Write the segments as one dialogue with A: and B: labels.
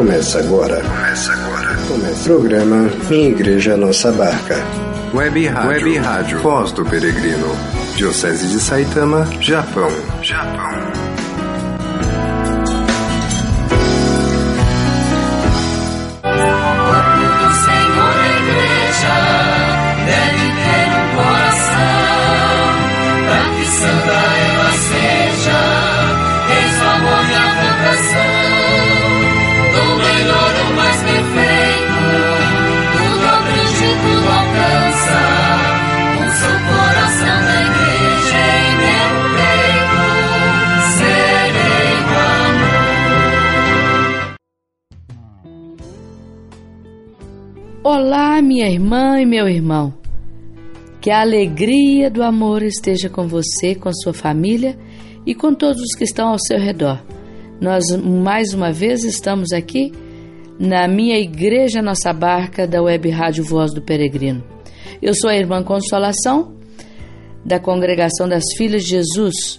A: Começa agora. Começa agora. Começa o programa Minha Igreja Nossa Barca.
B: Web Rádio. Web Rádio. Voz do Peregrino. Diocese de Saitama, Japão. Japão.
C: Olá, minha irmã e meu irmão. Que a alegria do amor esteja com você, com sua família e com todos os que estão ao seu redor. Nós mais uma vez estamos aqui na minha igreja Nossa Barca da Web Rádio Voz do Peregrino. Eu sou a irmã Consolação da Congregação das Filhas de Jesus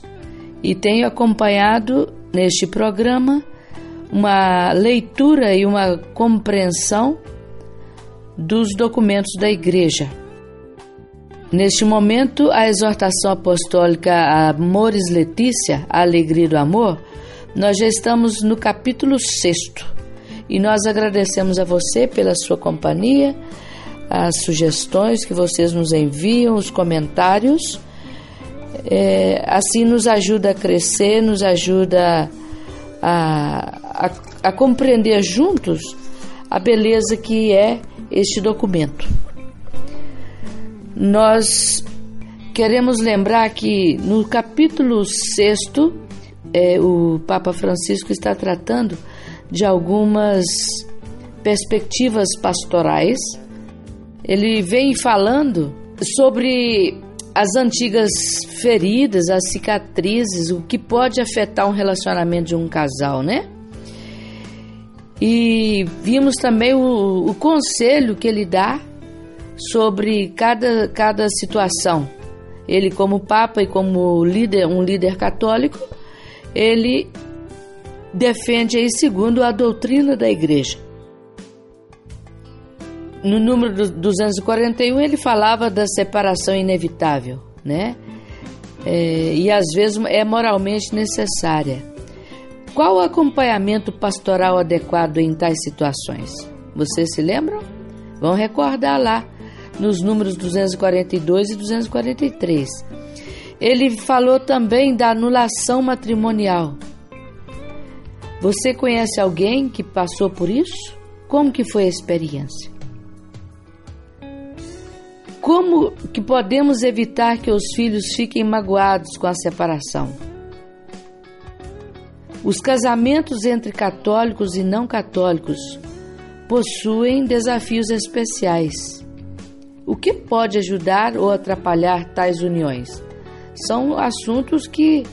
C: e tenho acompanhado neste programa uma leitura e uma compreensão dos documentos da Igreja. Neste momento, a exortação apostólica Amores Letícia, a Alegria do Amor, nós já estamos no capítulo 6 e nós agradecemos a você pela sua companhia, as sugestões que vocês nos enviam, os comentários. É, assim nos ajuda a crescer, nos ajuda a, a, a compreender juntos a beleza que é este documento. Nós queremos lembrar que no capítulo 6, é, o Papa Francisco está tratando de algumas perspectivas pastorais. Ele vem falando sobre as antigas feridas, as cicatrizes, o que pode afetar um relacionamento de um casal, né? E vimos também o, o conselho que ele dá sobre cada, cada situação. Ele, como Papa e como líder, um líder católico, ele defende aí segundo a doutrina da Igreja. No número 241 ele falava da separação inevitável, né? É, e às vezes é moralmente necessária. Qual o acompanhamento pastoral adequado em tais situações? Vocês se lembram? Vão recordar lá nos números 242 e 243. Ele falou também da anulação matrimonial. Você conhece alguém que passou por isso? Como que foi a experiência? Como que podemos evitar que os filhos fiquem magoados com a separação? Os casamentos entre católicos e não católicos possuem desafios especiais. O que pode ajudar ou atrapalhar tais uniões? São assuntos que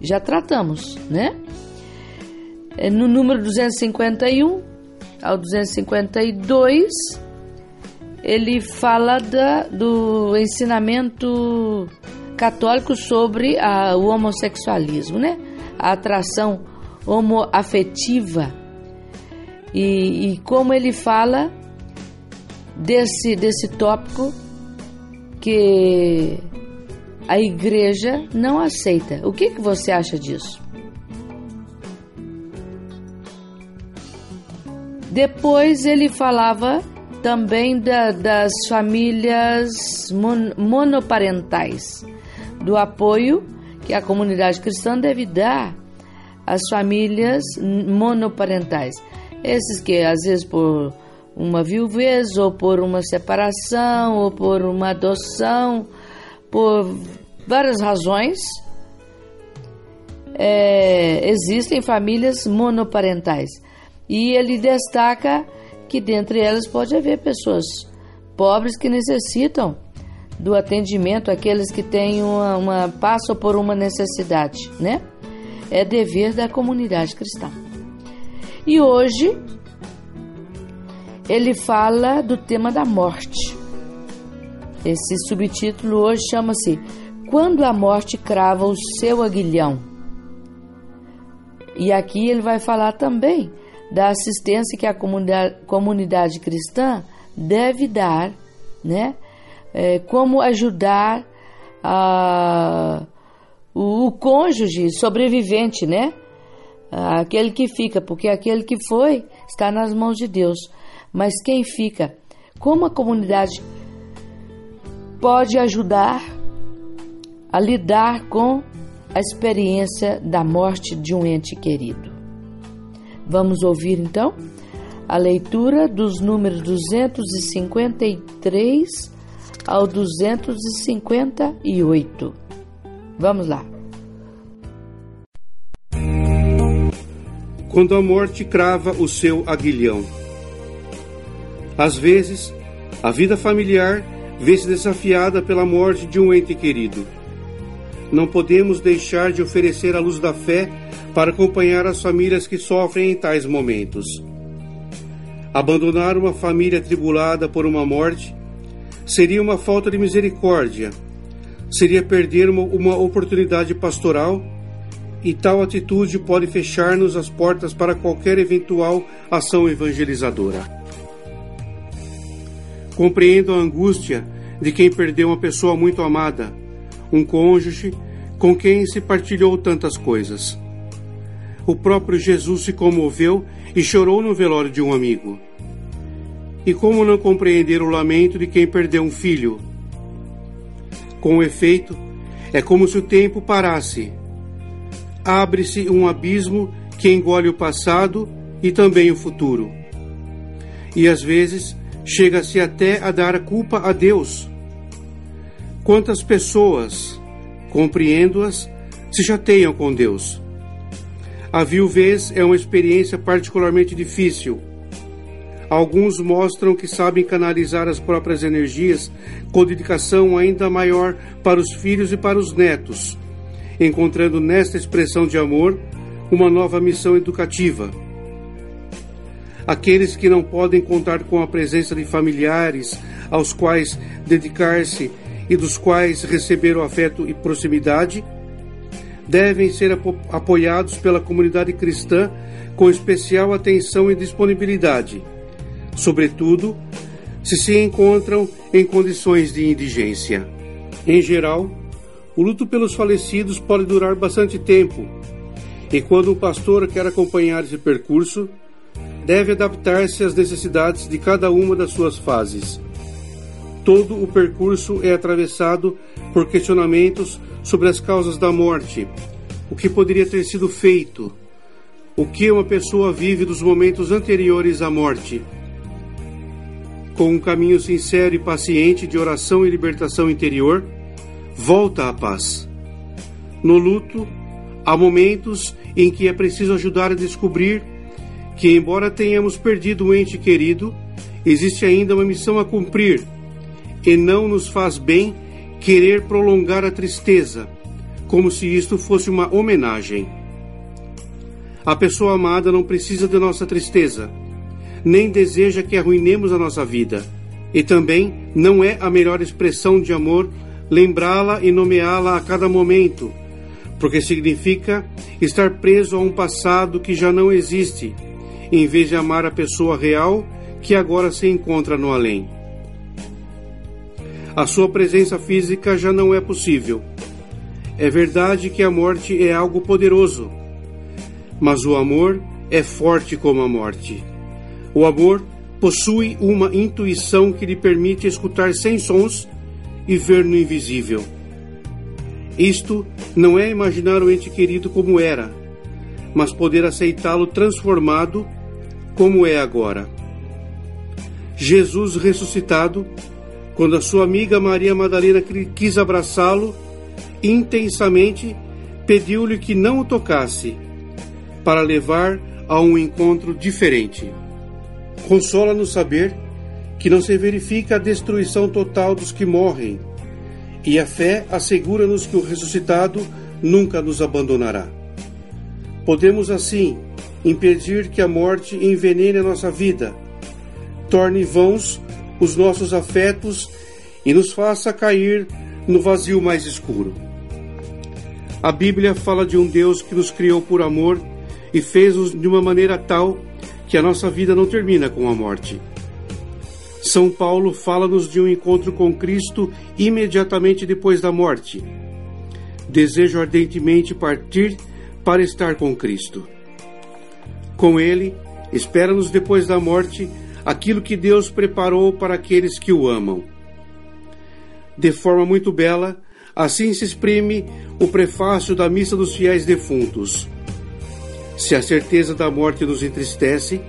C: já tratamos, né? É, no número 251 ao 252, ele fala da, do ensinamento católico sobre a, o homossexualismo, né? A atração homoafetiva e, e como ele fala desse, desse tópico que a igreja não aceita. O que, que você acha disso? Depois ele falava também da, das famílias mon, monoparentais, do apoio que a comunidade cristã deve dar às famílias monoparentais. Esses que, às vezes, por uma viuvez, ou por uma separação, ou por uma adoção, por várias razões, é, existem famílias monoparentais. E ele destaca que dentre elas pode haver pessoas pobres que necessitam do atendimento àqueles que têm uma, uma passam por uma necessidade, né? É dever da comunidade cristã. E hoje ele fala do tema da morte. Esse subtítulo hoje chama-se Quando a morte crava o seu aguilhão. E aqui ele vai falar também da assistência que a comunidade, comunidade cristã deve dar, né? É, como ajudar a, o, o cônjuge sobrevivente, né? Aquele que fica, porque aquele que foi está nas mãos de Deus. Mas quem fica? Como a comunidade pode ajudar a lidar com a experiência da morte de um ente querido? Vamos ouvir então a leitura dos números 253 ao 258. Vamos lá.
D: Quando a morte crava o seu aguilhão. Às vezes, a vida familiar vê-se desafiada pela morte de um ente querido. Não podemos deixar de oferecer a luz da fé para acompanhar as famílias que sofrem em tais momentos. Abandonar uma família tribulada por uma morte seria uma falta de misericórdia, seria perder uma, oportunidade pastoral e tal atitude pode fechar-nos as portas para qualquer eventual ação evangelizadora. Compreendo a angústia de quem perdeu uma pessoa muito amada, um cônjuge com quem se partilhou tantas coisas. O próprio Jesus se comoveu e chorou no velório de um amigo. E como não compreender o lamento de quem perdeu um filho? Com efeito, é como se o tempo parasse. Abre-se um abismo que engole o passado e também o futuro. E às vezes chega-se até a dar a culpa a Deus. Quantas pessoas, compreendo-as, se chateiam com Deus? A viuvez é uma experiência particularmente difícil. Alguns mostram que sabem canalizar as próprias energias com dedicação ainda maior para os filhos e para os netos, encontrando nesta expressão de amor uma nova missão educativa. Aqueles que não podem contar com a presença de familiares aos quais dedicar-se e dos quais receber o afeto e proximidade, devem ser apo apoiados pela comunidade cristã com especial atenção e disponibilidade, sobretudo se se encontram em condições de indigência. Em geral, o luto pelos falecidos pode durar bastante tempo, e quando um pastor quer acompanhar esse percurso, deve adaptar-se às necessidades de cada uma das suas fases. Todo o percurso é atravessado por questionamentos sobre as causas da morte, o que poderia ter sido feito, o que uma pessoa vive dos momentos anteriores à morte. Com um caminho sincero e paciente de oração e libertação interior, volta à paz. No luto, há momentos em que é preciso ajudar a descobrir que, embora tenhamos perdido um ente querido, existe ainda uma missão a cumprir, e não nos faz bem querer prolongar a tristeza, como se isto fosse uma homenagem. A pessoa amada não precisa de nossa tristeza, nem deseja que arruinemos a nossa vida, e também não é a melhor expressão de amor lembrá-la e nomeá-la a cada momento, porque significa estar preso a um passado que já não existe em vez de amar a pessoa real que agora se encontra no além. A sua presença física já não é possível. É verdade que a morte é algo poderoso, mas o amor é forte como a morte. O amor possui uma intuição que lhe permite escutar sem sons e ver no invisível. Isto não é imaginar o ente querido como era, mas poder aceitá-lo transformado como é agora. Jesus ressuscitado, quando a sua amiga Maria Madalena quis abraçá-lo, intensamente pediu-lhe que não o tocasse, para levar a um encontro diferente. Consola-nos saber que não se verifica a destruição total dos que morrem, e a fé assegura-nos que o ressuscitado nunca nos abandonará. Podemos assim impedir que a morte envenene a nossa vida, torne vãos os nossos afetos e nos faça cair no vazio mais escuro. A Bíblia fala de um Deus que nos criou por amor e fez-nos de uma maneira tal que a nossa vida não termina com a morte. São Paulo fala-nos de um encontro com Cristo imediatamente depois da morte. Desejo ardentemente partir para estar com Cristo. Com Ele, espera-nos depois da morte aquilo que Deus preparou para aqueles que o amam. De forma muito bela, assim se exprime o prefácio da Missa dos Fiéis Defuntos. Se a certeza da morte nos entristece,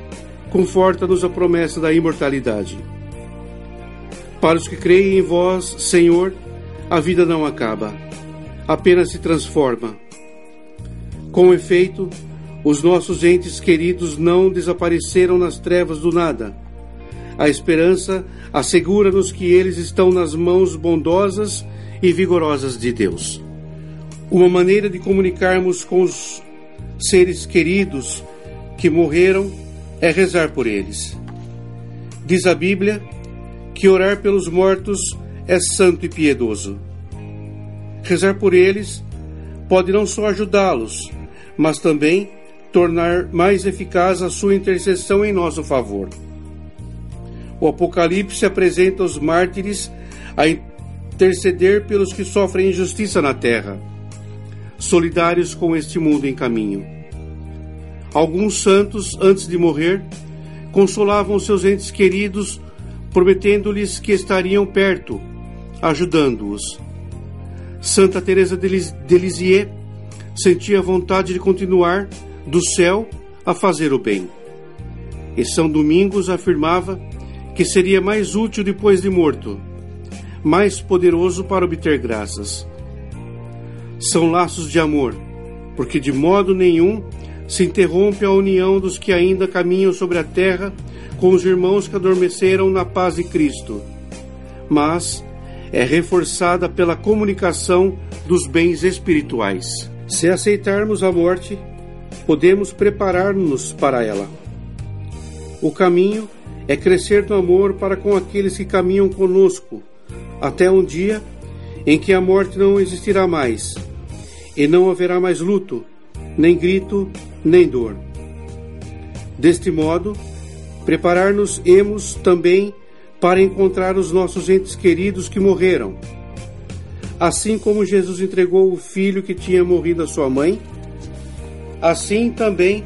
D: conforta-nos a promessa da imortalidade. Para os que creem em vós, Senhor, a vida não acaba, apenas se transforma. Com efeito, os nossos entes queridos não desapareceram nas trevas do nada. A esperança assegura-nos que eles estão nas mãos bondosas e vigorosas de Deus. Uma maneira de comunicarmos com os seres queridos que morreram é rezar por eles. Diz a Bíblia que orar pelos mortos é santo e piedoso. Rezar por eles pode não só ajudá-los, mas também tornar mais eficaz a sua intercessão em nosso favor. O Apocalipse apresenta os mártires a interceder pelos que sofrem injustiça na terra, solidários com este mundo em caminho. Alguns santos, antes de morrer, consolavam seus entes queridos, prometendo-lhes que estariam perto, ajudando-os. Santa Teresa de Lisieux sentia vontade de continuar do céu a fazer o bem. E São Domingos afirmava que seria mais útil depois de morto, mais poderoso para obter graças. São laços de amor, porque de modo nenhum se interrompe a união dos que ainda caminham sobre a terra com os irmãos que adormeceram na paz de Cristo, mas é reforçada pela comunicação dos bens espirituais. Se aceitarmos a morte, podemos preparar-nos para ela. O caminho é crescer no amor para com aqueles que caminham conosco, até um dia em que a morte não existirá mais, e não haverá mais luto, nem grito, nem dor. Deste modo, preparar-nos-emos também para encontrar os nossos entes queridos que morreram. Assim como Jesus entregou o filho que tinha morrido à sua mãe, assim também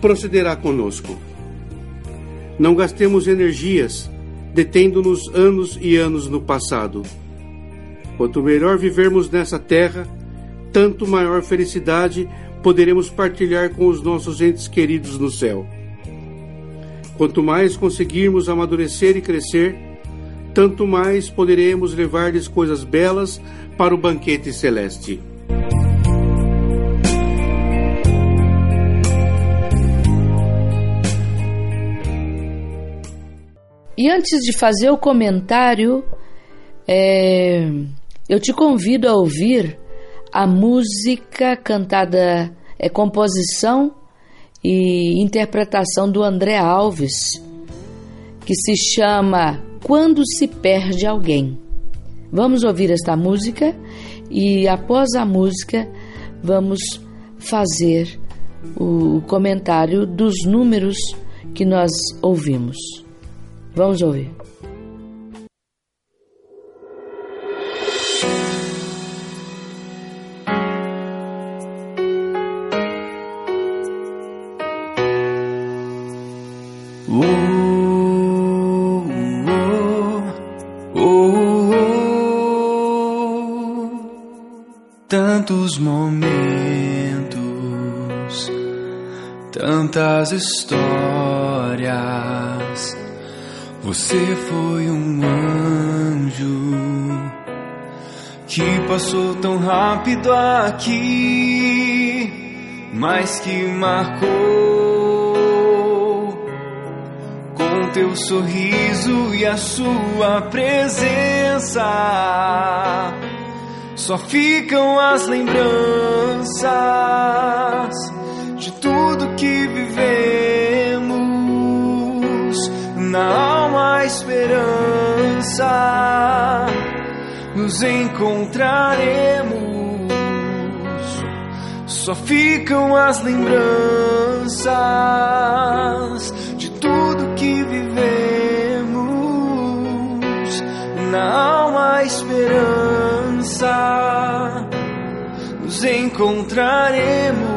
D: procederá conosco. Não gastemos energias detendo-nos anos e anos no passado. Quanto melhor vivermos nessa terra, tanto maior felicidade poderemos partilhar com os nossos entes queridos no céu. Quanto mais conseguirmos amadurecer e crescer, tanto mais poderemos levar-lhes coisas belas para o banquete celeste.
C: E antes de fazer o comentário, é, eu te convido a ouvir a música cantada, é composição e interpretação do André Alves, que se chama Quando se perde alguém. Vamos ouvir esta música e após a música vamos fazer o comentário dos números que nós ouvimos. Vamos ouvir.
E: Tantos momentos, tantas histórias você foi um anjo que passou tão rápido aqui, mas que marcou com teu sorriso e a sua presença. Só ficam as lembranças de tudo que vivemos. Na alma a esperança, nos encontraremos. Só ficam as lembranças de tudo que vivemos.
F: Na alma a esperança passar, nos encontraremos.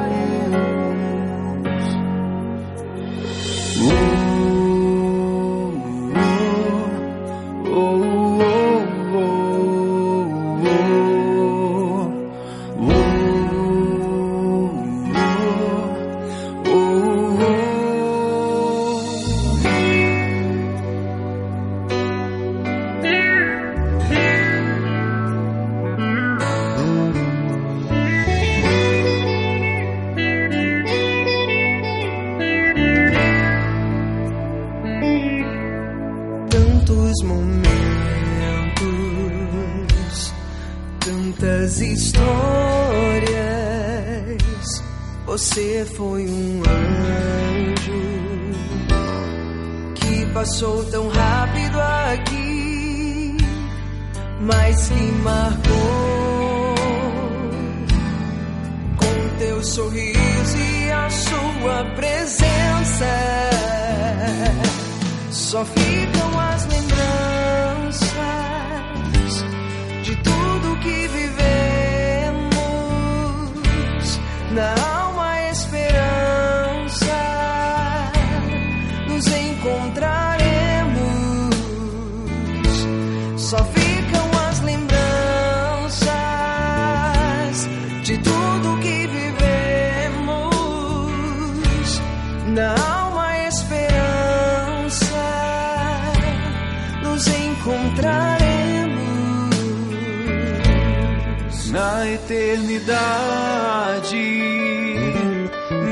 F: eternidade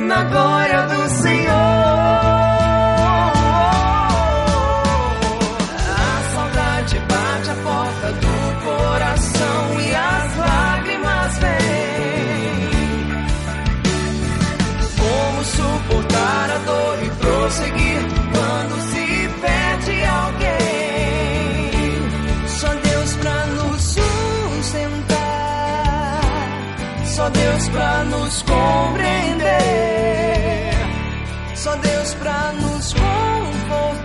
E: na glória do Senhor.
F: pra nos compreender, só Deus pra nos confortar,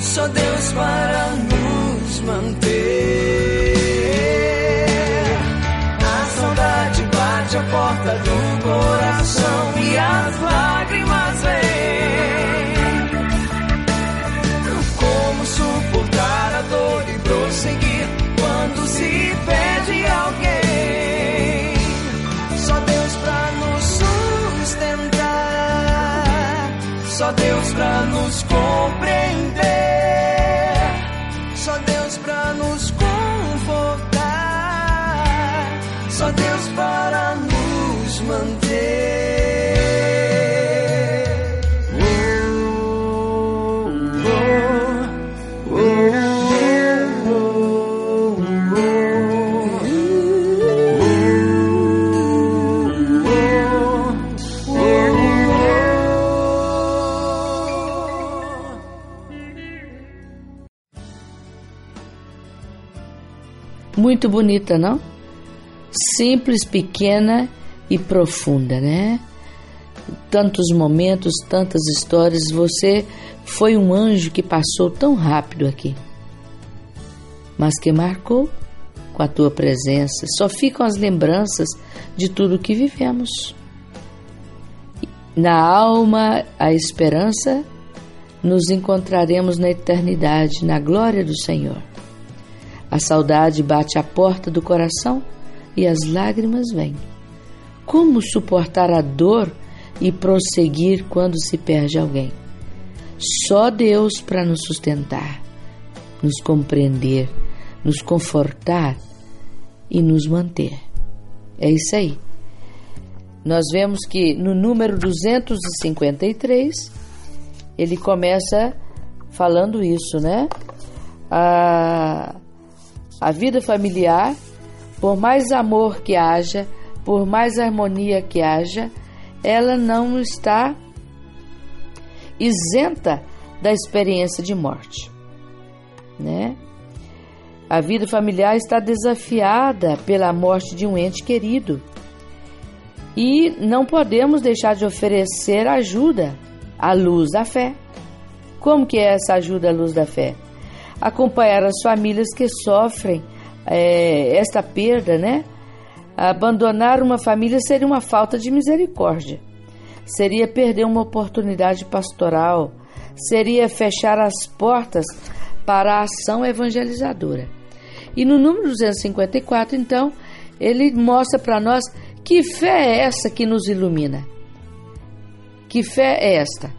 F: só Deus para nos manter. nos compreender.
C: Muito bonita, não? Simples, pequena e profunda, né? Tantos momentos, tantas histórias. Você foi um anjo que passou tão rápido aqui, mas que marcou com a tua presença. Só ficam as lembranças de tudo que vivemos. Na alma, a esperança, nos encontraremos na eternidade, na glória do Senhor. A saudade bate à porta do coração e as lágrimas vêm. Como suportar a dor e prosseguir quando se perde alguém? Só Deus para nos sustentar, nos compreender, nos confortar e nos manter. É isso aí. Nós vemos que no número 253 ele começa falando isso, né? A a vida familiar, por mais amor que haja, por mais harmonia que haja, ela não está isenta da experiência de morte, né? A vida familiar está desafiada pela morte de um ente querido. E não podemos deixar de oferecer ajuda à luz da fé. Como que é essa ajuda à luz da fé? Acompanhar as famílias que sofrem é, esta perda, né? Abandonar uma família seria uma falta de misericórdia, seria perder uma oportunidade pastoral, seria fechar as portas para a ação evangelizadora. E no número 254, então, ele mostra para nós que fé é essa que nos ilumina. Que fé é esta?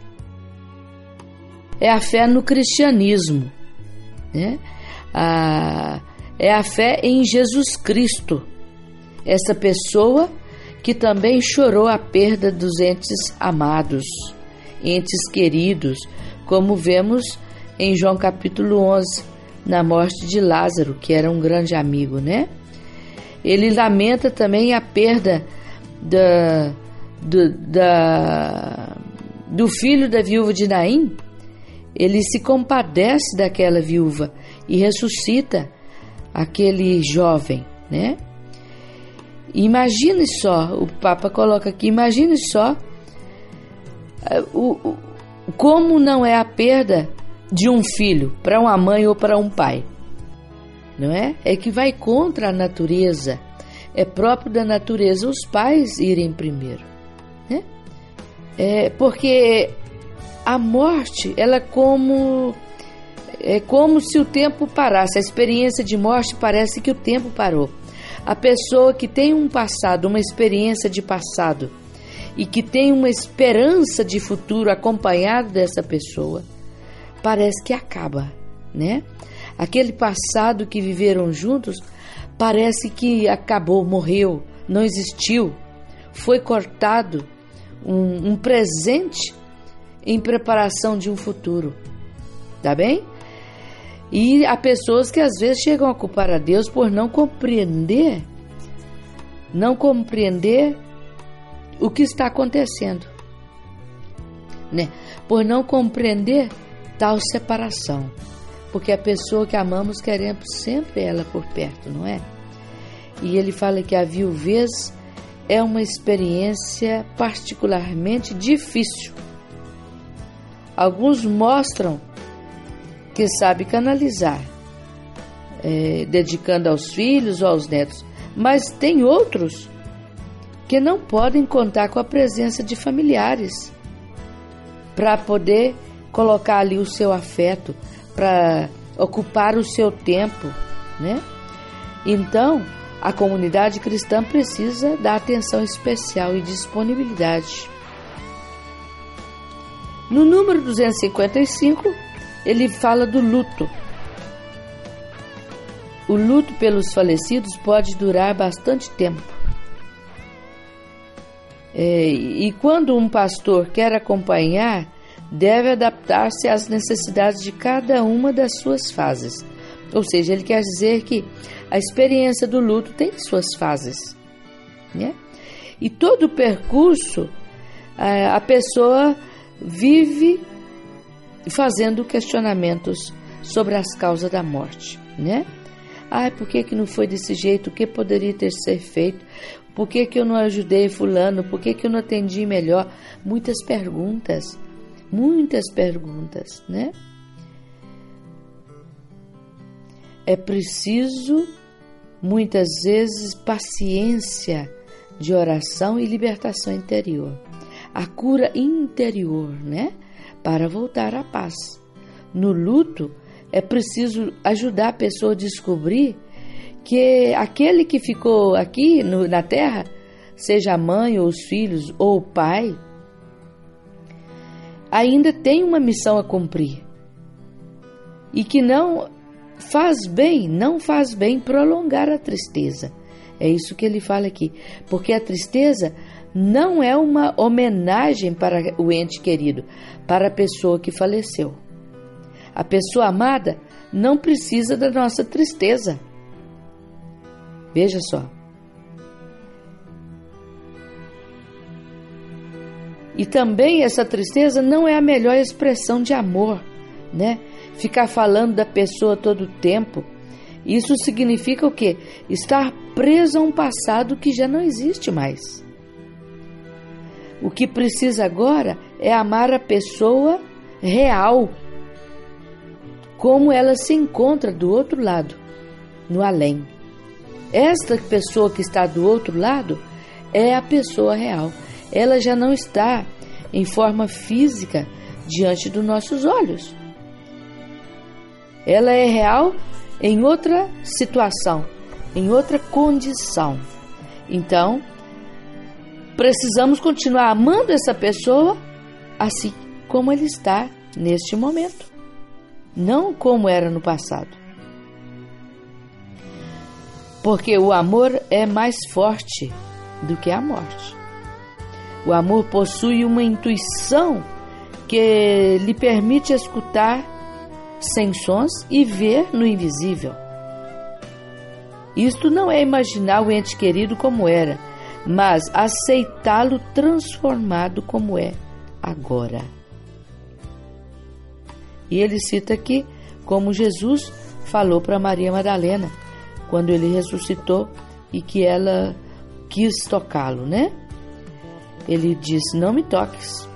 C: É a fé no cristianismo, né? A, é a fé em Jesus Cristo, essa pessoa que também chorou a perda dos entes amados, entes queridos, como vemos em João capítulo 11, na morte de Lázaro, que era um grande amigo, né? Ele lamenta também a perda da, do, da, do filho da viúva de Naim. Ele se compadece daquela viúva e ressuscita aquele jovem, né? Imagine só, o Papa coloca aqui, imagine só eh, o, o, como não é a perda de um filho para uma mãe ou para um pai. Não é? É que vai contra a natureza. É próprio da natureza os pais irem primeiro. Né? É porque a morte, ela é como é como se o tempo parasse. A experiência de morte parece que o tempo parou. A pessoa que tem um passado, uma experiência de passado e que tem uma esperança de futuro acompanhado dessa pessoa, parece que acaba, né? Aquele passado que viveram juntos parece que acabou, morreu, não existiu, foi cortado um, um presente em preparação de um futuro, tá bem? E há pessoas que às vezes chegam a culpar a Deus por não compreender, não compreender o que está acontecendo, né? Por não compreender tal separação. Porque a pessoa que amamos queremos sempre ela por perto, não é? E ele fala que a viuvez é uma experiência particularmente difícil. Alguns mostram que sabe canalizar, é, dedicando aos filhos ou aos netos, mas tem outros que não podem contar com a presença de familiares para poder colocar ali o seu afeto, para ocupar o seu tempo, né? Então, a comunidade cristã precisa dar atenção especial e disponibilidade. No número 255, ele fala do luto. O luto pelos falecidos pode durar bastante tempo. É, e quando um pastor quer acompanhar deve adaptar-se às necessidades de cada uma das suas fases. Ou seja, ele quer dizer que a experiência do luto tem suas fases. Né? E todo o percurso, a pessoa vive fazendo questionamentos sobre as causas da morte. Né? Ah, por que, que não foi desse jeito? O que poderia ter sido feito? Por que, que eu não ajudei fulano? Por que, que eu não atendi melhor? Muitas perguntas muitas perguntas, né? É preciso muitas vezes paciência de oração e libertação interior, a cura interior, né? Para voltar à paz. No luto, é preciso ajudar a pessoa a descobrir que aquele que ficou aqui no, na terra, seja a mãe ou os filhos ou o pai, ainda tem uma missão a cumprir. E que não faz bem, não faz bem prolongar a tristeza. É isso que ele fala aqui. Porque a tristeza não é uma homenagem para o ente querido, para a pessoa que faleceu. A pessoa amada não precisa da nossa tristeza. Veja só. E também essa tristeza não é a melhor expressão de amor, né? Ficar falando da pessoa todo o tempo. Isso significa o quê? Estar preso a um passado que já não existe mais. O que precisa agora é amar a pessoa real, como ela se encontra do outro lado, no além. esta pessoa que está do outro lado é a pessoa real. Ela já não está em forma física diante dos nossos olhos. Ela é real em outra situação, em outra condição. Então, precisamos continuar amando essa pessoa assim como ele está neste momento, não como era no passado. Porque o amor é mais forte do que a morte. O amor possui uma intuição que lhe permite escutar sem sons e ver no invisível. Isto não é imaginar o ente querido como era, mas aceitá-lo transformado como é agora. E ele cita aqui como Jesus falou para Maria Madalena quando ele ressuscitou e que ela quis tocá-lo, né? Ele disse: Não me toques.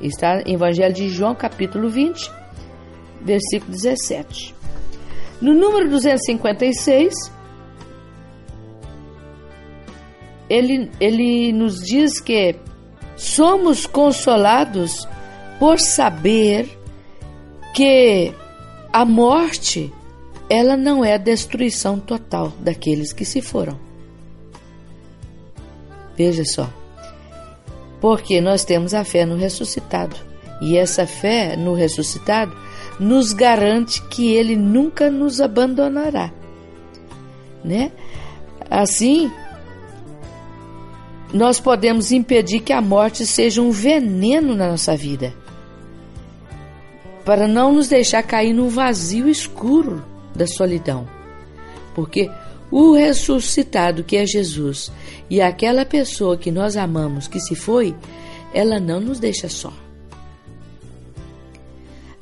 C: Está em Evangelho de João, capítulo 20, versículo 17. No número 256, ele, ele nos diz que somos consolados por saber que a morte ela não é a destruição total daqueles que se foram. Veja só. Porque nós temos a fé no ressuscitado. E essa fé no ressuscitado nos garante que ele nunca nos abandonará. Né? Assim, nós podemos impedir que a morte seja um veneno na nossa vida para não nos deixar cair no vazio escuro da solidão. Porque o ressuscitado que é Jesus e aquela pessoa que nós amamos que se foi, ela não nos deixa só.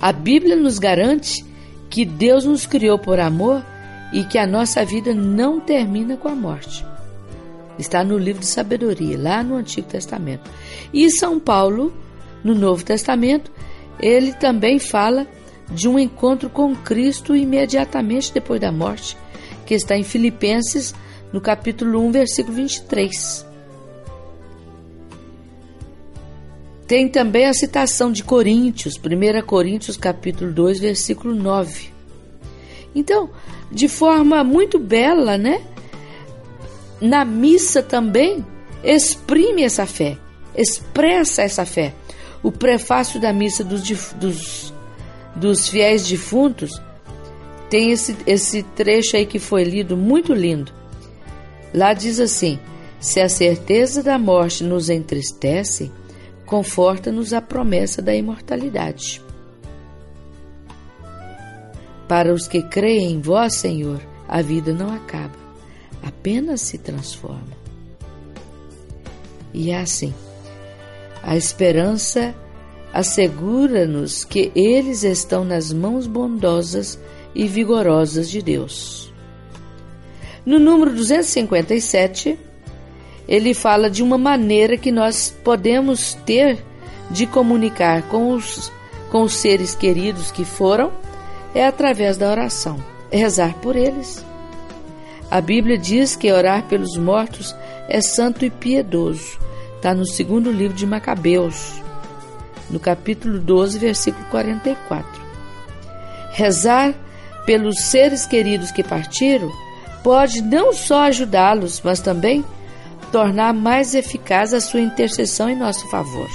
C: A Bíblia nos garante que Deus nos criou por amor e que a nossa vida não termina com a morte. Está no livro de sabedoria, lá no Antigo Testamento. E São Paulo, no Novo Testamento, ele também fala de um encontro com Cristo imediatamente depois da morte, que está em Filipenses, no capítulo 1, versículo 23. Tem também a citação de Coríntios, 1 Coríntios capítulo 2, versículo 9. Então, de forma muito bela, né? Na missa também exprime essa fé, expressa essa fé o prefácio da missa dos, dos, dos fiéis defuntos tem esse, esse trecho aí que foi lido, muito lindo. Lá diz assim: Se a certeza da morte nos entristece, conforta-nos a promessa da imortalidade. Para os que creem em vós, Senhor, a vida não acaba, apenas se transforma. E é assim. A esperança assegura-nos que eles estão nas mãos bondosas e vigorosas de Deus. No número 257, ele fala de uma maneira que nós podemos ter de comunicar com os, com os seres queridos que foram, é através da oração, é rezar por eles. A Bíblia diz que orar pelos mortos é santo e piedoso. Está no segundo livro de Macabeus, no capítulo 12, versículo 44. Rezar pelos seres queridos que partiram pode não só ajudá-los, mas também tornar mais eficaz a sua intercessão em nosso favor.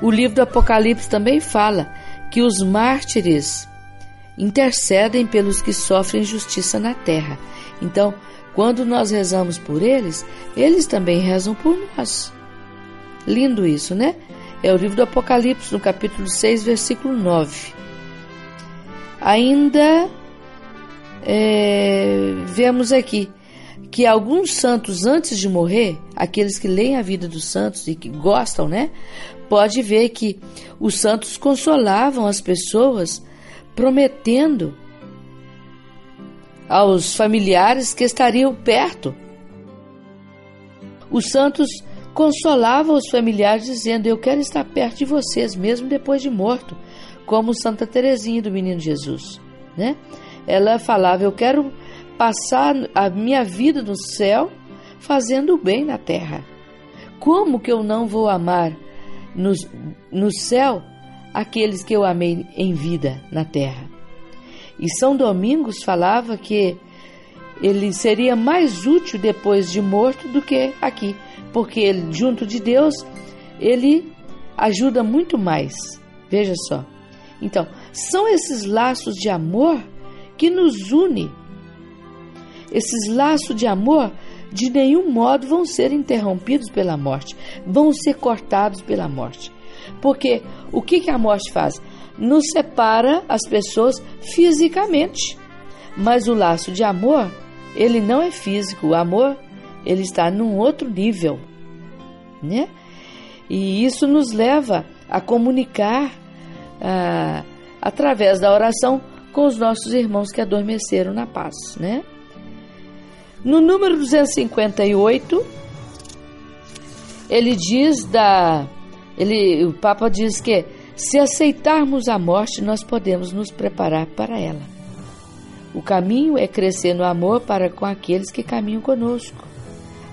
C: O livro do Apocalipse também fala que os mártires intercedem pelos que sofrem injustiça na terra. Então, quando nós rezamos por eles, eles também rezam por nós. Lindo isso, né? É o livro do Apocalipse, no capítulo 6, versículo 9. Ainda é, vemos aqui que alguns santos, antes de morrer, aqueles que leem a vida dos santos e que gostam, né? Pode ver que os santos consolavam as pessoas, prometendo aos familiares que estariam perto. Os santos consolavam os familiares dizendo: "Eu quero estar perto de vocês mesmo depois de morto", como Santa Teresinha do Menino Jesus, né? ela falava: Eu quero passar a minha vida no céu fazendo o bem na terra. Como que eu não vou amar no, no céu aqueles que eu amei em vida na terra? E São Domingos falava que ele seria mais útil depois de morto do que aqui, porque ele, junto de Deus, ele ajuda muito mais. Veja só. Então, são esses laços de amor que nos unem esses laços de amor de nenhum modo vão ser interrompidos pela morte, vão ser cortados pela morte. Porque o que, que a morte faz? Nos separa as pessoas fisicamente. Mas o laço de amor, ele não é físico. O amor, ele está num outro nível. Né? E isso nos leva a comunicar ah, através da oração com os nossos irmãos que adormeceram na paz, né? No número 258, ele diz da ele o Papa diz que se aceitarmos a morte, nós podemos nos preparar para ela. O caminho é crescer no amor para com aqueles que caminham conosco,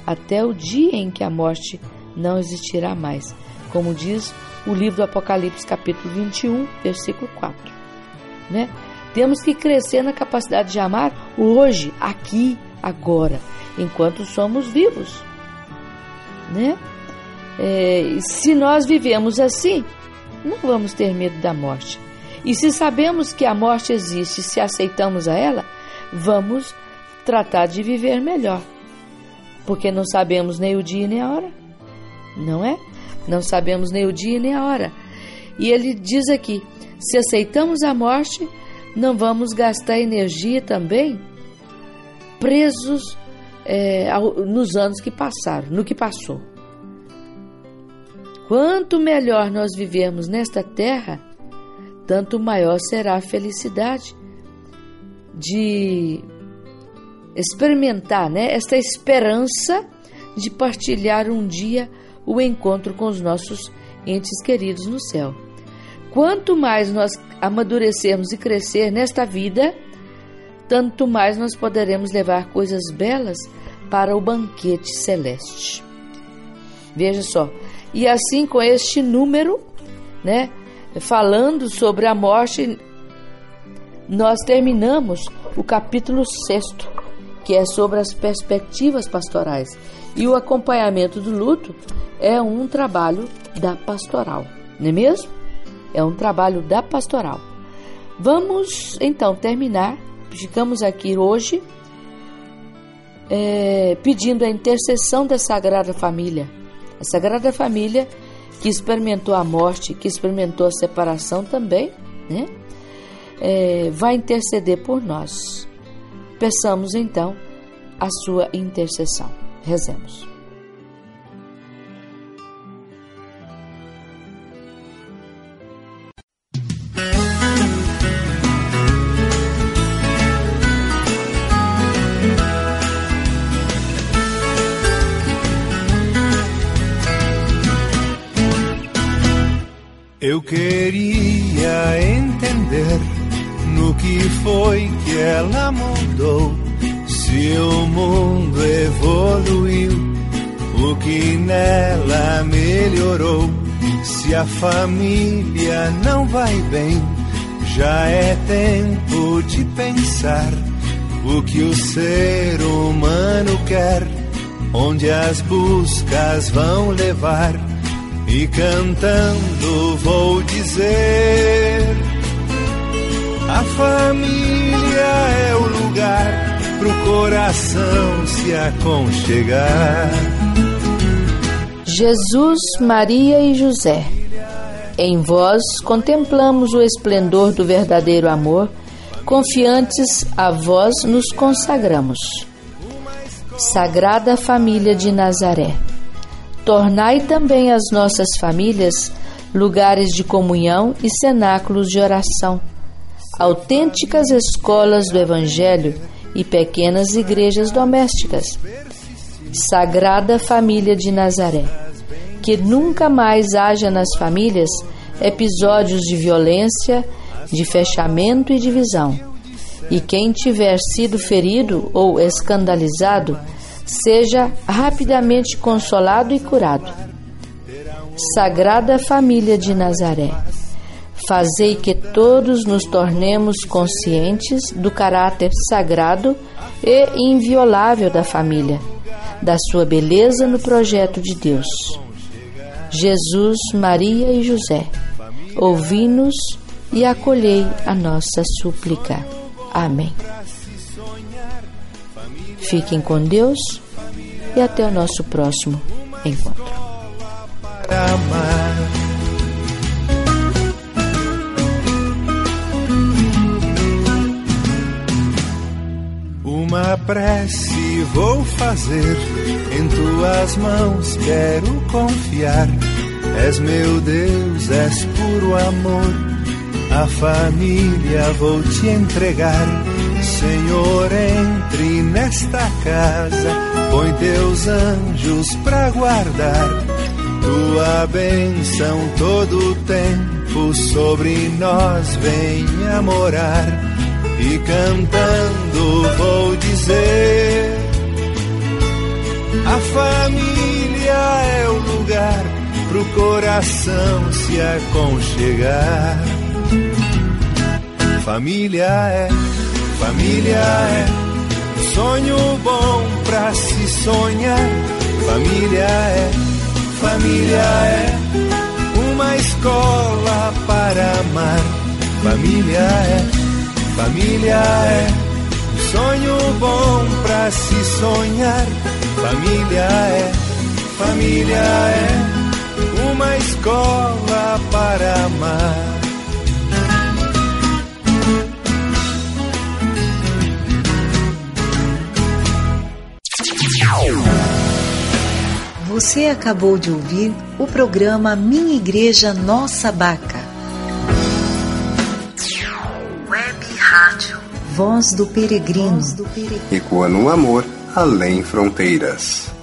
C: até o dia em que a morte não existirá mais, como diz o livro do Apocalipse, capítulo 21, versículo 4. Né? Temos que crescer na capacidade de amar hoje, aqui, agora, enquanto somos vivos. Né? É, se nós vivemos assim, não vamos ter medo da morte. E se sabemos que a morte existe, se aceitamos a ela, vamos tratar de viver melhor. Porque não sabemos nem o dia nem a hora. Não é? Não sabemos nem o dia nem a hora. E ele diz aqui: se aceitamos a morte, não vamos gastar energia também presos é, nos anos que passaram, no que passou. Quanto melhor nós vivermos nesta terra, tanto maior será a felicidade de experimentar né, esta esperança de partilhar um dia o encontro com os nossos entes queridos no céu. Quanto mais nós amadurecermos e crescer nesta vida, tanto mais nós poderemos levar coisas belas para o banquete celeste. Veja só, e assim com este número, né, falando sobre a morte, nós terminamos o capítulo 6, que é sobre as perspectivas pastorais. E o acompanhamento do luto é um trabalho da pastoral, não é mesmo? É um trabalho da pastoral. Vamos então terminar ficamos aqui hoje é, pedindo a intercessão da Sagrada Família. A Sagrada Família que experimentou a morte, que experimentou a separação também, né? É, vai interceder por nós. Peçamos então a sua intercessão. Rezemos.
F: Foi que ela mudou. Se o mundo evoluiu, o que nela melhorou. Se a família não vai bem, já é tempo de pensar o que o ser humano quer, onde as buscas vão levar e cantando vou dizer: A família é o lugar pro coração se aconchegar.
C: Jesus, Maria e José, em vós contemplamos o esplendor do verdadeiro amor, confiantes a vós nos consagramos. Sagrada Família de Nazaré Tornai também as nossas famílias lugares de comunhão e cenáculos de oração, autênticas escolas do Evangelho e pequenas igrejas domésticas. Sagrada Família de Nazaré, que nunca mais haja nas famílias episódios de violência, de fechamento e divisão. E quem tiver sido ferido ou escandalizado, seja rapidamente consolado e curado. Sagrada Família de Nazaré, fazei que todos nos tornemos conscientes do caráter sagrado e inviolável da família, da sua beleza no projeto de Deus. Jesus, Maria e José, ouvi-nos e acolhei a nossa súplica. Amém. Fiquem com Deus e até o nosso próximo encontro.
G: Uma prece vou fazer, em tuas mãos quero confiar. És meu Deus, és puro amor a família vou te entregar. Senhor, entre nesta casa, põe teus anjos pra guardar. Tua bênção todo o tempo sobre nós venha morar. E cantando vou dizer: A família é o lugar pro coração se aconchegar. Família é, família é sonho bom pra se sonhar. Família é, família é uma escola para amar. Família é, família é sonho bom pra se sonhar. Família é, família é uma escola para amar.
H: Você acabou de ouvir o programa Minha Igreja Nossa Baca. Voz do Peregrino.
A: Ecoando um amor além fronteiras.